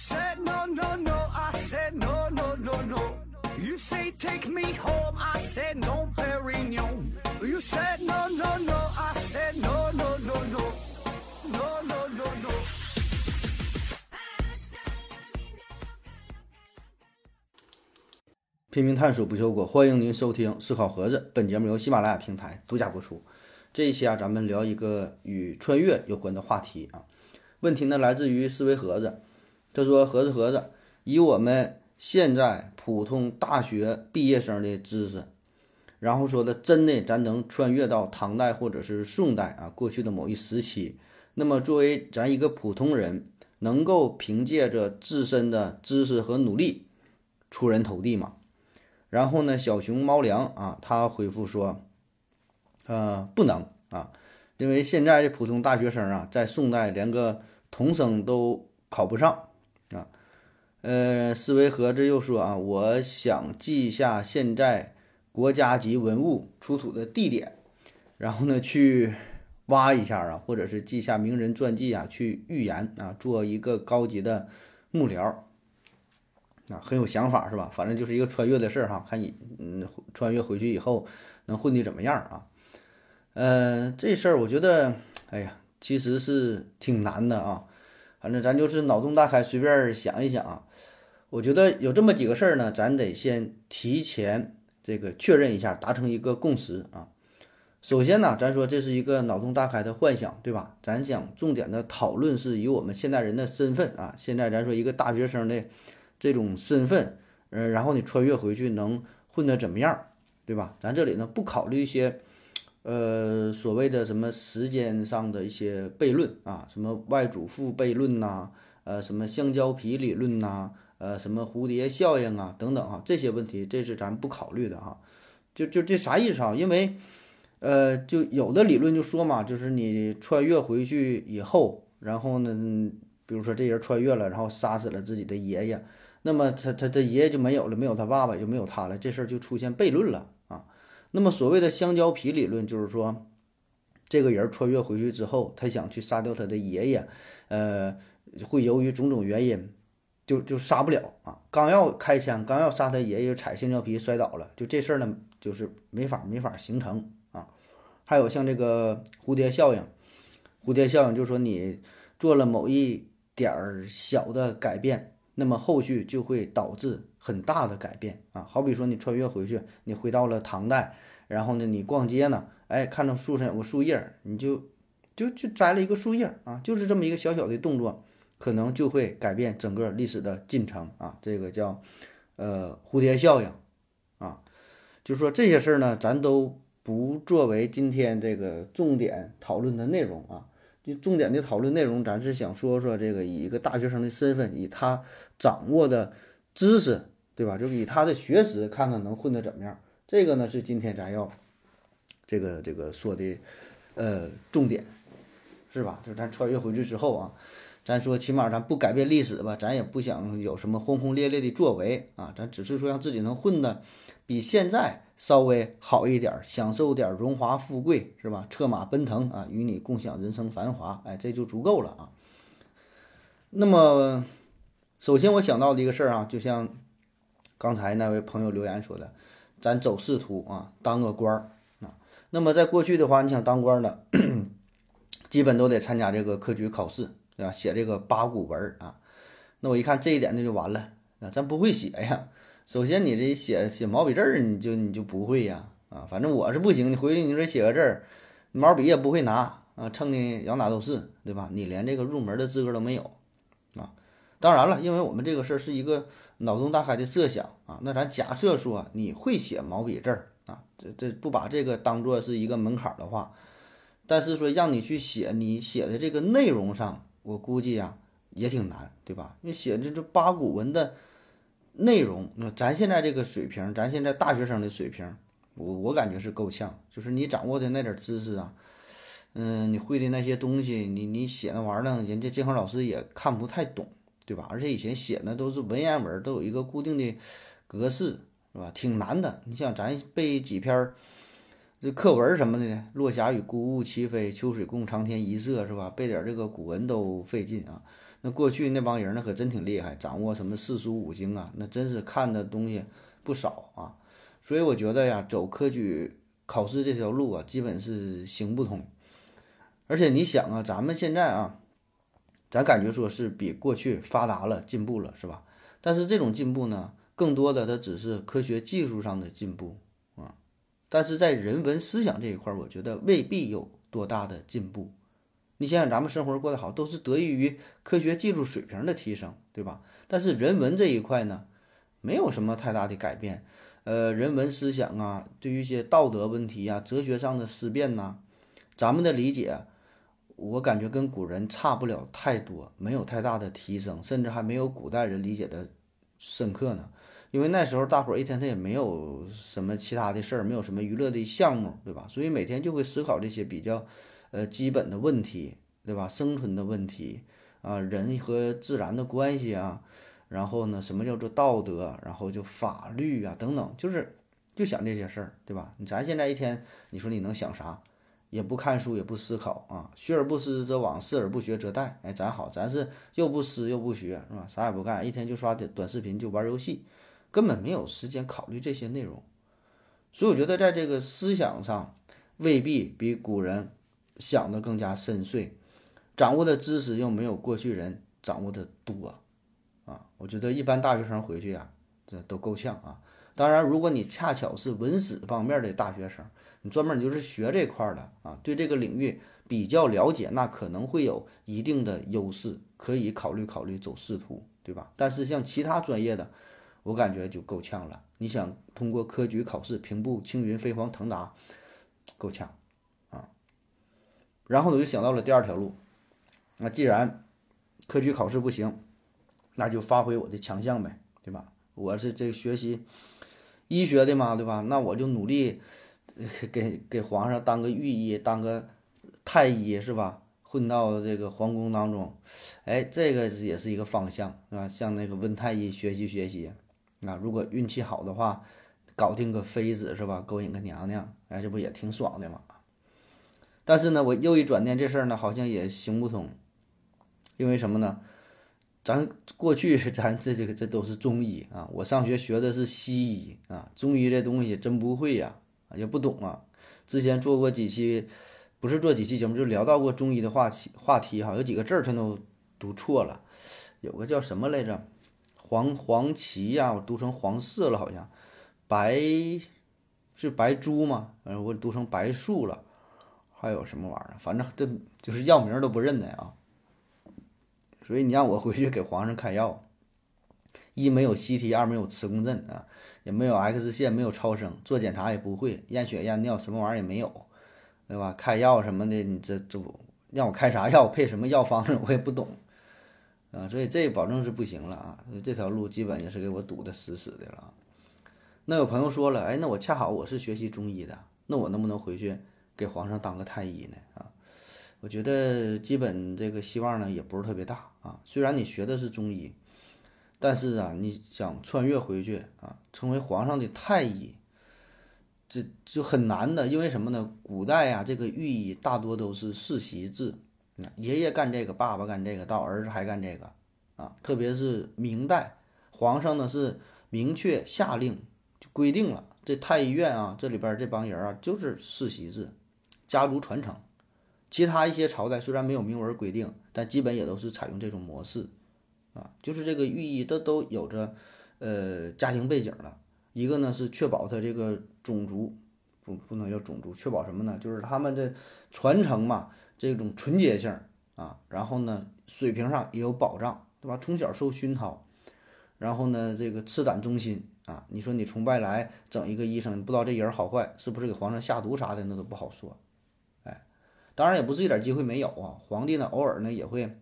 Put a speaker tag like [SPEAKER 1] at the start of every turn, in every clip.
[SPEAKER 1] said no no no, I said no no no no. You say take me home, I said no, Perignon. You said no no no, I said no no no no, no no no no.
[SPEAKER 2] 拼命探索不求果，欢迎您收听思考盒子。本节目由喜马拉雅平台独家播出。这一期啊，咱们聊一个与穿越有关的话题啊。问题呢来自于思维盒子，他说：“盒子盒子，以我们现在普通大学毕业生的知识，然后说的真的，咱能穿越到唐代或者是宋代啊，过去的某一时期。那么作为咱一个普通人，能够凭借着自身的知识和努力出人头地吗？”然后呢，小熊猫粮啊，他回复说，呃，不能啊，因为现在的普通大学生啊，在宋代连个童生都考不上啊。呃，思维盒子又说啊，我想记下现在国家级文物出土的地点，然后呢去挖一下啊，或者是记下名人传记啊，去预言啊，做一个高级的幕僚。啊，很有想法是吧？反正就是一个穿越的事儿哈，看你嗯，穿越回去以后能混的怎么样啊？呃，这事儿我觉得，哎呀，其实是挺难的啊。反正咱就是脑洞大开，随便想一想啊。我觉得有这么几个事儿呢，咱得先提前这个确认一下，达成一个共识啊。首先呢，咱说这是一个脑洞大开的幻想，对吧？咱想重点的讨论是以我们现代人的身份啊，现在咱说一个大学生的。这种身份，嗯，然后你穿越回去能混得怎么样，对吧？咱这里呢不考虑一些，呃，所谓的什么时间上的一些悖论啊，什么外祖父悖论呐，呃，什么香蕉皮理论呐，呃，什么蝴蝶效应啊等等啊，这些问题这是咱不考虑的哈。就就这啥意思啊？因为，呃，就有的理论就说嘛，就是你穿越回去以后，然后呢，比如说这人穿越了，然后杀死了自己的爷爷。那么他他他爷爷就没有了，没有他爸爸，就没有他了，这事儿就出现悖论了。那么所谓的香蕉皮理论，就是说，这个人穿越回去之后，他想去杀掉他的爷爷，呃，会由于种种原因，就就杀不了啊。刚要开枪，刚要杀他爷爷，踩香蕉皮摔倒了，就这事儿呢，就是没法没法形成啊。还有像这个蝴蝶效应，蝴蝶效应就是说你做了某一点儿小的改变。那么后续就会导致很大的改变啊，好比说你穿越回去，你回到了唐代，然后呢，你逛街呢，哎，看到树上有个树叶，你就就就摘了一个树叶啊，就是这么一个小小的动作，可能就会改变整个历史的进程啊，这个叫呃蝴蝶效应啊，就说这些事儿呢，咱都不作为今天这个重点讨论的内容啊。重点的讨论内容，咱是想说说这个以一个大学生的身份，以他掌握的知识，对吧？就以他的学识，看看能混得怎么样。这个呢是今天咱要这个这个说的呃重点，是吧？就咱穿越回去之后啊，咱说起码咱不改变历史吧，咱也不想有什么轰轰烈烈的作为啊，咱只是说让自己能混的比现在。稍微好一点，享受点荣华富贵，是吧？策马奔腾啊，与你共享人生繁华，哎，这就足够了啊。那么，首先我想到的一个事儿啊，就像刚才那位朋友留言说的，咱走仕途啊，当个官儿啊。那么在过去的话，你想当官的，基本都得参加这个科举考试，对吧？写这个八股文啊。那我一看这一点，那就完了啊，咱不会写呀。首先，你这写写毛笔字儿，你就你就不会呀？啊，反正我是不行。你回去你说写个字儿，毛笔也不会拿啊，蹭的摇哪都是，对吧？你连这个入门的资格都没有啊。当然了，因为我们这个事儿是一个脑洞大开的设想啊。那咱假设说你会写毛笔字儿啊，这这不把这个当做是一个门槛的话，但是说让你去写你写的这个内容上，我估计呀也挺难，对吧？你写这这八股文的。内容，那咱现在这个水平，咱现在大学生的水平，我我感觉是够呛。就是你掌握的那点知识啊，嗯，你会的那些东西，你你写那玩意儿呢，人家监考老师也看不太懂，对吧？而且以前写的都是文言文，都有一个固定的格式，是吧？挺难的。你像咱背几篇这课文什么的，落霞与孤鹜齐飞，秋水共长天一色，是吧？背点这个古文都费劲啊。那过去那帮人那可真挺厉害，掌握什么四书五经啊，那真是看的东西不少啊。所以我觉得呀，走科举考试这条路啊，基本是行不通。而且你想啊，咱们现在啊，咱感觉说是比过去发达了、进步了，是吧？但是这种进步呢，更多的它只是科学技术上的进步啊。但是在人文思想这一块，我觉得未必有多大的进步。你想想，咱们生活过得好，都是得益于科学技术水平的提升，对吧？但是人文这一块呢，没有什么太大的改变。呃，人文思想啊，对于一些道德问题啊、哲学上的思辨呐，咱们的理解，我感觉跟古人差不了太多，没有太大的提升，甚至还没有古代人理解的深刻呢。因为那时候大伙儿一天他也没有什么其他的事儿，没有什么娱乐的项目，对吧？所以每天就会思考这些比较。呃，基本的问题，对吧？生存的问题啊，人和自然的关系啊，然后呢，什么叫做道德？然后就法律啊，等等，就是就想这些事儿，对吧？咱现在一天，你说你能想啥？也不看书，也不思考啊，学而不思则罔，思而不学则殆。哎，咱好，咱是又不思又不学，是吧？啥也不干，一天就刷短视频，就玩游戏，根本没有时间考虑这些内容。所以我觉得，在这个思想上，未必比古人。想的更加深邃，掌握的知识又没有过去人掌握的多，啊，我觉得一般大学生回去呀，这都够呛啊。当然，如果你恰巧是文史方面的大学生，你专门你就是学这块的啊，对这个领域比较了解，那可能会有一定的优势，可以考虑考虑走仕途，对吧？但是像其他专业的，我感觉就够呛了。你想通过科举考试平步青云飞黄腾达，够呛。然后我就想到了第二条路，那既然科举考试不行，那就发挥我的强项呗，对吧？我是这学习医学的嘛，对吧？那我就努力给给皇上当个御医，当个太医，是吧？混到这个皇宫当中，哎，这个也是一个方向，是吧？向那个温太医学习学习。啊，如果运气好的话，搞定个妃子，是吧？勾引个娘娘，哎，这不也挺爽的吗？但是呢，我又一转念，这事儿呢好像也行不通，因为什么呢？咱过去咱这这个这都是中医啊，我上学学的是西医啊，中医这东西真不会呀，也不懂啊。之前做过几期，不是做几期节目，就聊到过中医的话题话题哈，有几个字儿全都读错了，有个叫什么来着？黄黄芪呀，我读成黄氏了，好像白是白珠嘛，嗯，我读成白术了。还有什么玩意儿？反正这就是药名都不认得啊。所以你让我回去给皇上开药，一没有 CT，二没有磁共振啊，也没有 X 线，没有超声，做检查也不会，验血验尿什么玩意儿也没有，对吧？开药什么的，你这这让我开啥药，配什么药方子，我也不懂啊。所以这保证是不行了啊。这条路基本也是给我堵得死死的了。那有朋友说了，哎，那我恰好我是学习中医的，那我能不能回去？给皇上当个太医呢啊，我觉得基本这个希望呢也不是特别大啊。虽然你学的是中医，但是啊，你想穿越回去啊，成为皇上的太医，这就很难的。因为什么呢？古代啊，这个御医大多都是世袭制，爷爷干这个，爸爸干这个，到儿子还干这个啊。特别是明代，皇上呢是明确下令就规定了，这太医院啊，这里边这帮人啊就是世袭制。家族传承，其他一些朝代虽然没有明文规定，但基本也都是采用这种模式，啊，就是这个寓意都都有着，呃，家庭背景了。一个呢是确保他这个种族不不能叫种族，确保什么呢？就是他们的传承嘛，这种纯洁性啊，然后呢水平上也有保障，对吧？从小受熏陶，然后呢这个赤胆忠心啊，你说你从外来整一个医生，你不知道这人好坏，是不是给皇上下毒啥的，那都不好说。当然也不是一点机会没有啊，皇帝呢偶尔呢也会，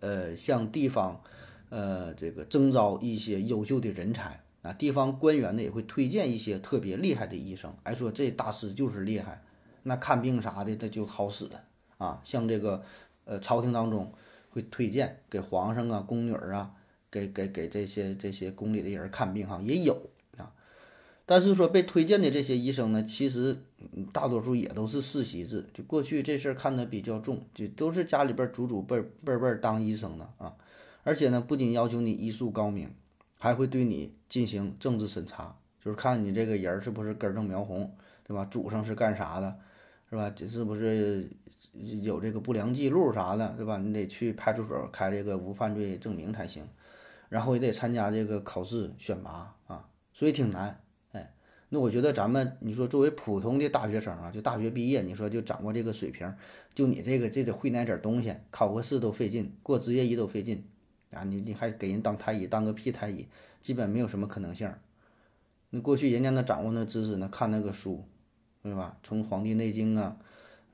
[SPEAKER 2] 呃向地方，呃这个征召一些优秀的人才啊，地方官员呢也会推荐一些特别厉害的医生，哎说这大师就是厉害，那看病啥的他就好使啊，像这个呃朝廷当中会推荐给皇上啊宫女啊，给给给这些这些宫里的人看病哈也有，但是说被推荐的这些医生呢，其实大多数也都是世袭制。就过去这事儿看得比较重，就都是家里边祖祖辈辈辈当医生的啊。而且呢，不仅要求你医术高明，还会对你进行政治审查，就是看你这个人是不是根正苗红，对吧？祖上是干啥的，是吧？这是不是有这个不良记录啥的，对吧？你得去派出所开这个无犯罪证明才行，然后也得参加这个考试选拔啊，所以挺难。那我觉得咱们你说作为普通的大学生啊，就大学毕业，你说就掌握这个水平，就你这个这得会那点东西，考个试都费劲，过职业医都费劲。啊，你你还给人当太医，当个屁太医，基本没有什么可能性。那过去人家那掌握那知识呢，看那个书，对吧？从《黄帝内经》啊，《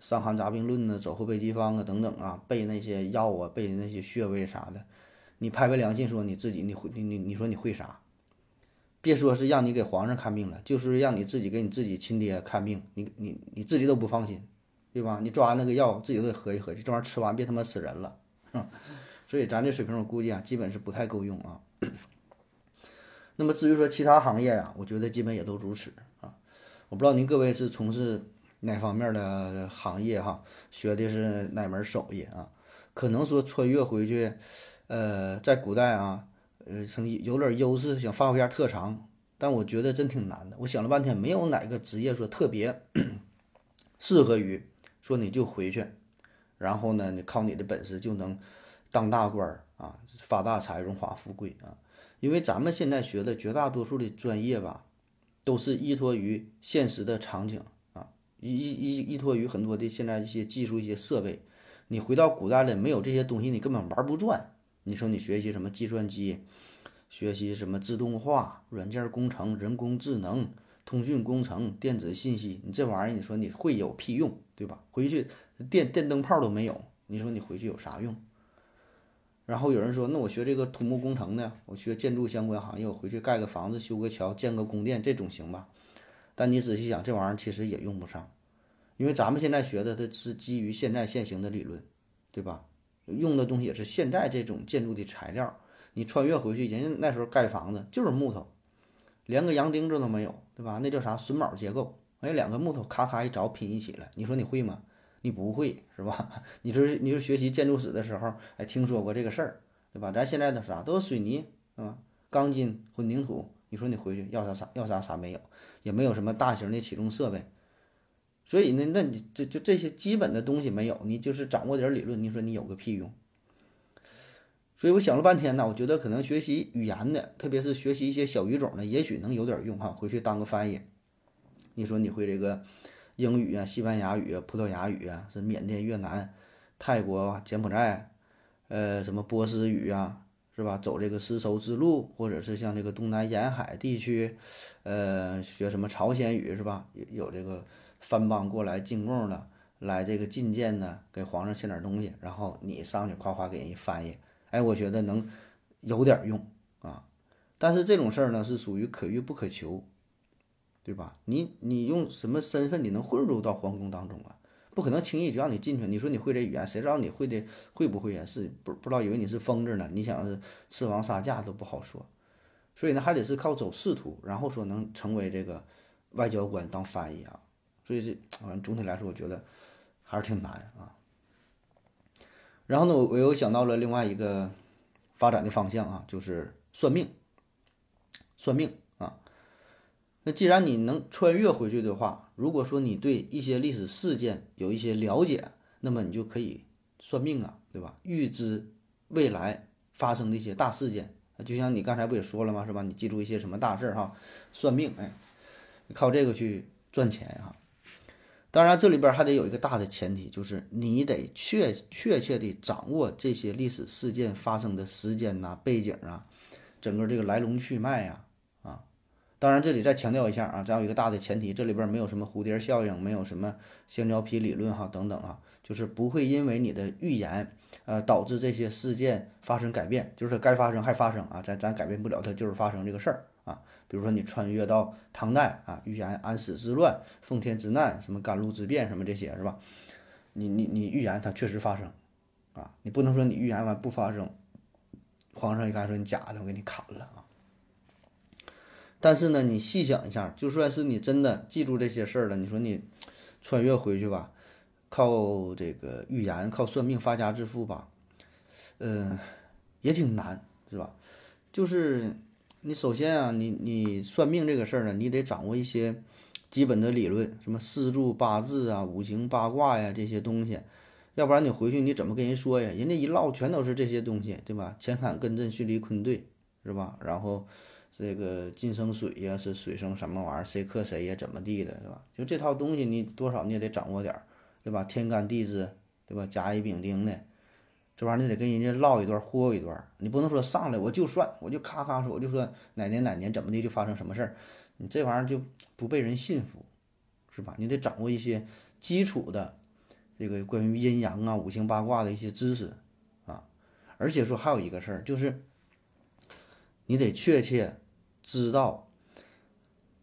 [SPEAKER 2] 伤寒杂病论》呢，《走后备急方》啊等等啊，背那些药啊，背那些穴位啥的。你拍拍良心说你自己，你会你你你说你会啥？别说是让你给皇上看病了，就是让你自己给你自己亲爹看病，你你你自己都不放心，对吧？你抓那个药，自己都得合计合计，这玩意儿吃完别他妈死人了，所以咱这水平，我估计啊，基本是不太够用啊。那么至于说其他行业呀，我觉得基本也都如此啊。我不知道您各位是从事哪方面的行业哈，学的是哪门手艺啊？可能说穿越回去，呃，在古代啊，呃，成有点优势，想发挥下特长，但我觉得真挺难的。我想了半天，没有哪个职业说特别 适合于说你就回去，然后呢，你靠你的本事就能。当大官儿啊，发大财，荣华富贵啊！因为咱们现在学的绝大多数的专业吧，都是依托于现实的场景啊，依依依依托于很多的现在一些技术、一些设备。你回到古代了，没有这些东西，你根本玩不转。你说你学习什么计算机，学习什么自动化、软件工程、人工智能、通讯工程、电子信息，你这玩意儿，你说你会有屁用，对吧？回去电电灯泡都没有，你说你回去有啥用？然后有人说，那我学这个土木工程呢？我学建筑相关行业，我回去盖个房子、修个桥、建个宫殿，这种行吧？但你仔细想，这玩意儿其实也用不上，因为咱们现在学的，它是基于现在现行的理论，对吧？用的东西也是现在这种建筑的材料。你穿越回去，人家那时候盖房子就是木头，连个洋钉子都没有，对吧？那叫啥榫卯结构？哎，两个木头咔咔一凿拼一起了，你说你会吗？你不会是吧？你说你说学习建筑史的时候，哎，听说过这个事儿，对吧？咱现在的啥都是水泥，是吧？钢筋混凝土，你说你回去要啥啥要啥啥没有，也没有什么大型的起重设备，所以呢，那你这就这些基本的东西没有，你就是掌握点理论，你说你有个屁用？所以我想了半天呢，我觉得可能学习语言的，特别是学习一些小语种的，也许能有点用哈，回去当个翻译。你说你会这个？英语啊，西班牙语啊，葡萄牙语啊，是缅甸、越南、泰国、柬埔寨，呃，什么波斯语啊，是吧？走这个丝绸之路，或者是像这个东南沿海地区，呃，学什么朝鲜语是吧？有有这个藩邦过来进贡的，来这个觐见的，给皇上献点东西，然后你上去夸夸给人翻译，哎，我觉得能有点用啊。但是这种事儿呢，是属于可遇不可求。对吧？你你用什么身份你能混入到皇宫当中啊？不可能轻易就让你进去。你说你会这语言，谁知道你会的会不会啊？是不不知道以为你是疯子呢？你想是刺王杀驾都不好说。所以呢，还得是靠走仕途，然后说能成为这个外交官当翻译啊。所以这反正总体来说，我觉得还是挺难啊。然后呢，我又想到了另外一个发展的方向啊，就是算命，算命啊。那既然你能穿越回去的话，如果说你对一些历史事件有一些了解，那么你就可以算命啊，对吧？预知未来发生的一些大事件，就像你刚才不也说了吗？是吧？你记住一些什么大事儿哈？算命，哎，靠这个去赚钱哈。当然，这里边还得有一个大的前提，就是你得确确切的掌握这些历史事件发生的时间呐、背景啊、整个这个来龙去脉呀啊。当然，这里再强调一下啊，咱有一个大的前提，这里边没有什么蝴蝶效应，没有什么香蕉皮理论哈，等等啊，就是不会因为你的预言，呃，导致这些事件发生改变，就是该发生还发生啊，咱咱改变不了它，就是发生这个事儿啊。比如说你穿越到唐代啊，预言安史之乱、奉天之难、什么甘露之变什么这些是吧？你你你预言它确实发生啊，你不能说你预言完不发生，皇上一看说你假的，我给你砍了啊。但是呢，你细想一下，就算是你真的记住这些事儿了，你说你穿越回去吧，靠这个预言、靠算命发家致富吧，嗯，也挺难，是吧？就是你首先啊，你你算命这个事儿呢，你得掌握一些基本的理论，什么四柱八字啊、五行八卦呀这些东西，要不然你回去你怎么跟人说呀？人家一唠全都是这些东西，对吧？乾坎艮震巽离坤兑，是吧？然后。这个金生水呀，是水生什么玩意儿？谁克谁呀？怎么地的，是吧？就这套东西，你多少你也得掌握点儿，对吧？天干地支，对吧？甲乙丙丁的，这玩意儿你得跟人家唠一段，忽悠一段。你不能说上来我就算，我就咔咔说，我就说哪年哪年怎么的就发生什么事儿，你这玩意儿就不被人信服，是吧？你得掌握一些基础的这个关于阴阳啊、五行八卦的一些知识啊。而且说还有一个事儿，就是你得确切。知道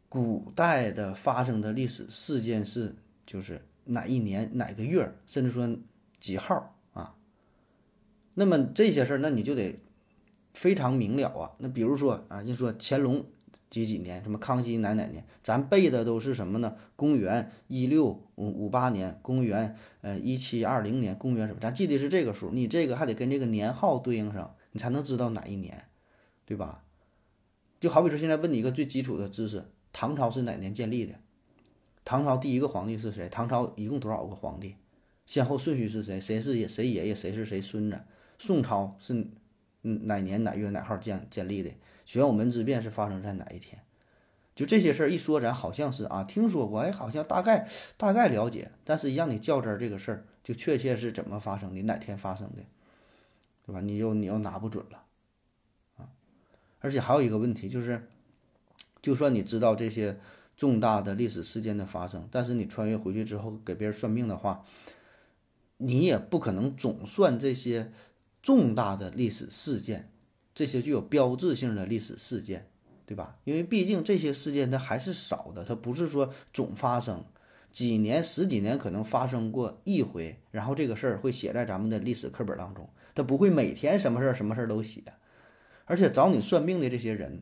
[SPEAKER 2] 古代的发生的历史事件是就是哪一年哪个月，甚至说几号？那么这些事儿，那你就得非常明了啊。那比如说啊，就说乾隆几几年，什么康熙哪哪年，咱背的都是什么呢？公元一六五五八年，公元呃一七二零年，公元什么？咱记得是这个数，你这个还得跟这个年号对应上，你才能知道哪一年，对吧？就好比说，现在问你一个最基础的知识：唐朝是哪年建立的？唐朝第一个皇帝是谁？唐朝一共多少个皇帝？先后顺序是谁？谁是爷？谁爷爷？谁是谁孙子？宋朝是嗯哪年哪月哪号建建立的？玄武门之变是发生在哪一天？就这些事儿一说，咱好像是啊听说过，哎，好像大概大概了解，但是一让你较真儿，这个事儿就确切是怎么发生的，哪天发生的，对吧？你又你又拿不准了啊。而且还有一个问题就是，就算你知道这些重大的历史事件的发生，但是你穿越回去之后给别人算命的话，你也不可能总算这些重大的历史事件，这些具有标志性的历史事件，对吧？因为毕竟这些事件它还是少的，它不是说总发生，几年、十几年可能发生过一回，然后这个事儿会写在咱们的历史课本当中，它不会每天什么事儿、什么事儿都写。而且找你算命的这些人，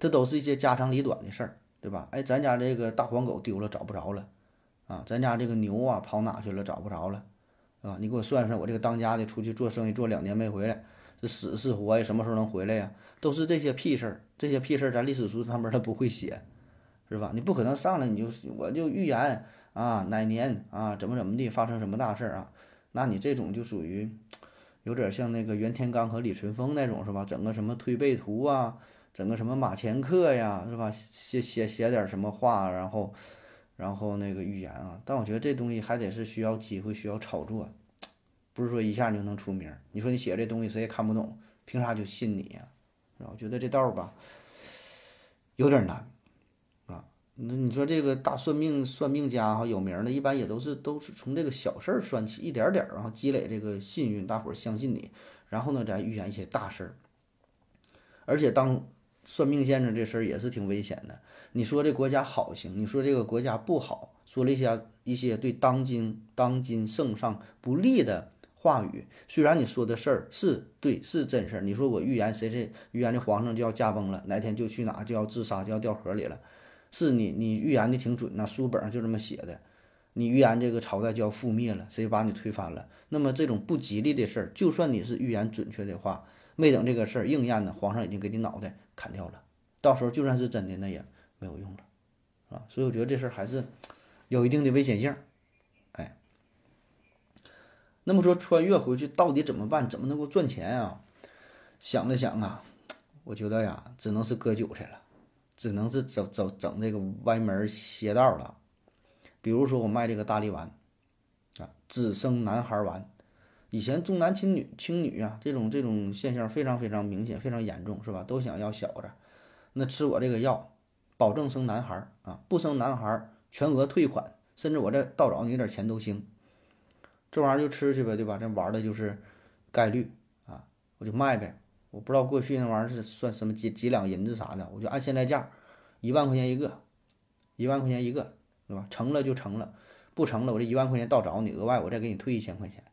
[SPEAKER 2] 这都是一些家长里短的事儿，对吧？哎，咱家这个大黄狗丢了，找不着了，啊，咱家这个牛啊跑哪去了，找不着了，啊，你给我算算，我这个当家的出去做生意做两年没回来，是死是活呀？什么时候能回来呀？都是这些屁事儿，这些屁事儿，咱历史书上面他不会写，是吧？你不可能上来你就我就预言啊哪年啊怎么怎么地发生什么大事儿啊？那你这种就属于。有点像那个袁天罡和李淳风那种是吧？整个什么推背图啊，整个什么马前课呀，是吧？写写写点什么话，然后，然后那个预言啊。但我觉得这东西还得是需要机会，需要炒作，不是说一下就能出名。你说你写这东西谁也看不懂，凭啥就信你呀？是吧？我觉得这道吧，有点难啊。那你说这个大算命算命家哈有名的，一般也都是都是从这个小事儿算起，一点点儿，然后积累这个信誉，大伙儿相信你，然后呢再预言一些大事儿。而且当算命先生这事儿也是挺危险的。你说这国家好行，你说这个国家不好，说了一些一些对当今当今圣上不利的话语。虽然你说的事儿是对是真事儿，你说我预言谁谁预言这皇上就要驾崩了，哪天就去哪就要自杀就要掉河里了。是你，你预言的挺准呐，书本上就这么写的。你预言这个朝代就要覆灭了，谁把你推翻了？那么这种不吉利的事儿，就算你是预言准确的话，没等这个事儿应验呢，皇上已经给你脑袋砍掉了。到时候就算是真的，那也没有用了，啊。所以我觉得这事儿还是有一定的危险性。哎，那么说穿越回去到底怎么办？怎么能够赚钱啊？想了想啊，我觉得呀，只能是割韭菜了。只能是走走整这个歪门邪道了，比如说我卖这个大力丸，啊，只生男孩丸，以前重男轻女轻女啊，这种这种现象非常非常明显，非常严重，是吧？都想要小子，那吃我这个药，保证生男孩啊，不生男孩全额退款，甚至我再倒找你点钱都行，这玩意儿就吃去呗，对吧？这玩的就是概率啊，我就卖呗。我不知道过去那玩意儿是算什么几几两银子啥的，我就按现在价，一万块钱一个，一万块钱一个，对吧？成了就成了，不成了我这一万块钱倒找你，额外我再给你退一千块钱，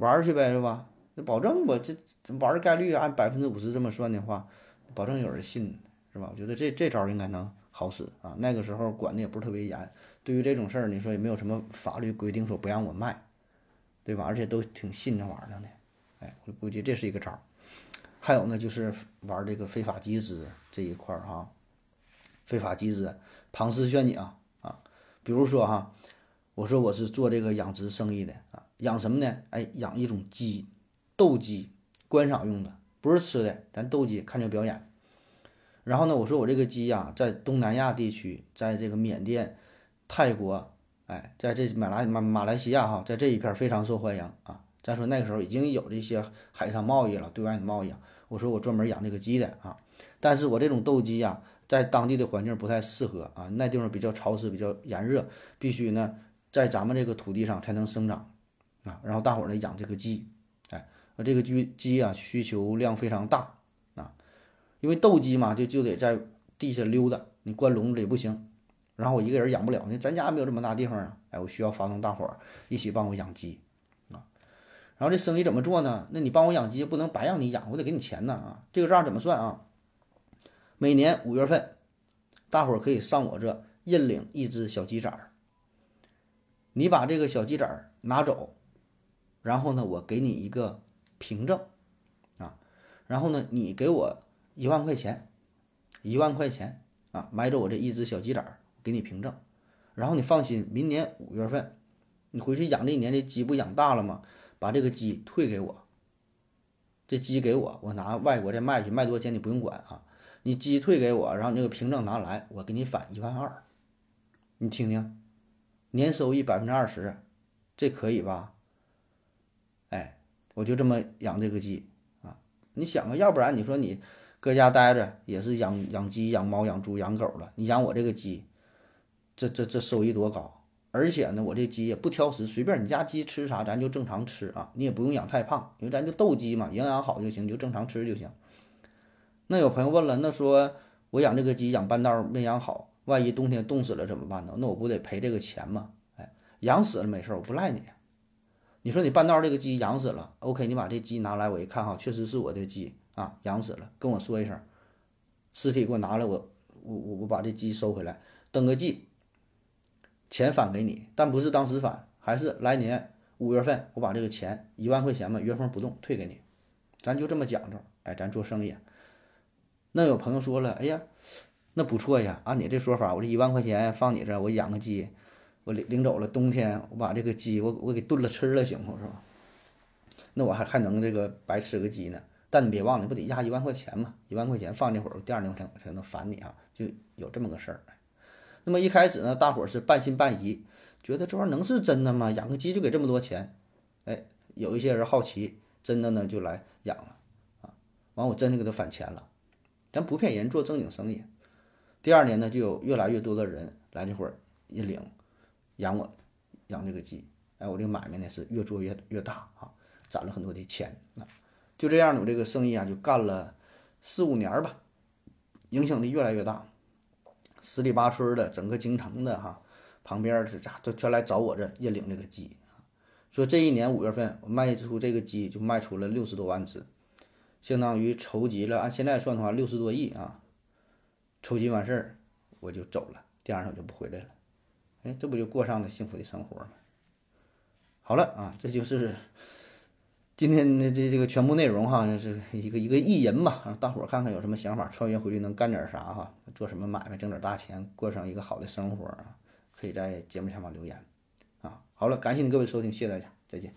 [SPEAKER 2] 玩去呗，是吧？那保证我这玩概率按百分之五十这么算的话，保证有人信，是吧？我觉得这这招应该能好使啊。那个时候管的也不是特别严，对于这种事儿，你说也没有什么法律规定说不让我卖，对吧？而且都挺信这玩意儿的，哎，我估计这是一个招。还有呢，就是玩这个非法集资这一块儿哈，非法集资庞氏骗讲啊，比如说哈，我说我是做这个养殖生意的啊，养什么呢？哎，养一种鸡，斗鸡，观赏用的，不是吃的，咱斗鸡看这表演。然后呢，我说我这个鸡呀，在东南亚地区，在这个缅甸、泰国，哎，在这马来马马来西亚哈，在这一片非常受欢迎啊。再说那个时候已经有这些海上贸易了，对外的贸易啊。我说我专门养这个鸡的啊，但是我这种斗鸡呀，在当地的环境不太适合啊，那地方比较潮湿，比较炎热，必须呢在咱们这个土地上才能生长啊。然后大伙儿呢养这个鸡，哎，这个鸡鸡啊需求量非常大啊，因为斗鸡嘛，就就得在地下溜达，你关笼子里不行。然后我一个人养不了，那咱家没有这么大地方啊，哎，我需要发动大伙儿一起帮我养鸡啊。然后这生意怎么做呢？那你帮我养鸡不能白让你养，我得给你钱呢啊！这个账怎么算啊？每年五月份，大伙儿可以上我这认领一只小鸡崽儿。你把这个小鸡崽儿拿走，然后呢，我给你一个凭证啊，然后呢，你给我一万块钱，一万块钱啊，买走我这一只小鸡崽儿，给你凭证。然后你放心，明年五月份，你回去养这一年，这鸡不养大了吗？把这个鸡退给我，这鸡给我，我拿外国再卖去，卖多少钱你不用管啊。你鸡退给我，然后你这个凭证拿来，我给你返一万二。你听听，年收益百分之二十，这可以吧？哎，我就这么养这个鸡啊。你想啊，要不然你说你搁家待着也是养养鸡、养猫、养猪、养狗了，你养我这个鸡，这这这收益多高？而且呢，我这鸡也不挑食，随便你家鸡吃啥，咱就正常吃啊。你也不用养太胖，因为咱就斗鸡嘛，营养好就行，就正常吃就行。那有朋友问了，那说我养这个鸡养半道没养好，万一冬天冻死了怎么办呢？那我不得赔这个钱吗？哎，养死了没事，我不赖你。你说你半道这个鸡养死了，OK，你把这鸡拿来，我一看哈，确实是我的鸡啊，养死了，跟我说一声，尸体给我拿来，我我我我把这鸡收回来，登个记。钱返给你，但不是当时返，还是来年五月份我把这个钱一万块钱嘛原封不动退给你，咱就这么讲究，哎，咱做生意。那有朋友说了，哎呀，那不错呀，按你这说法，我这一万块钱放你这，我养个鸡，我领领走了，冬天我把这个鸡我我给炖了吃了，行不？是吧？那我还还能这个白吃个鸡呢？但你别忘了，不得压一万块钱嘛？一万块钱放那会儿，第二年我才才能返你啊，就有这么个事儿。那么一开始呢，大伙儿是半信半疑，觉得这玩意儿能是真的吗？养个鸡就给这么多钱？哎，有一些人好奇，真的呢就来养了啊。完，我真的给他返钱了。咱不骗人，做正经生意。第二年呢，就有越来越多的人来这会儿一领养我养这个鸡。哎，我这个买卖呢是越做越越大啊，攒了很多的钱啊。就这样，我这个生意啊就干了四五年吧，影响力越来越大。十里八村的整个京城的哈，旁边这家都全来找我这认领这个鸡啊。说这一年五月份我卖出这个鸡就卖出了六十多万只，相当于筹集了按现在算的话六十多亿啊。筹集完事儿我就走了，第二天我就不回来了。哎，这不就过上了幸福的生活吗？好了啊，这就是。今天的这这个全部内容哈，是一个一个艺人吧，让大伙儿看看有什么想法，穿越回去能干点啥哈，做什么买卖挣点大钱，过上一个好的生活啊，可以在节目下方留言啊。好了，感谢你各位收听，谢谢大家，再见。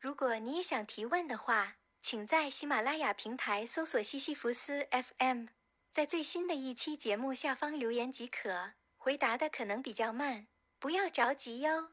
[SPEAKER 3] 如果你也想提问的话，请在喜马拉雅平台搜索西西弗斯 FM，在最新的一期节目下方留言即可。回答的可能比较慢，不要着急哟。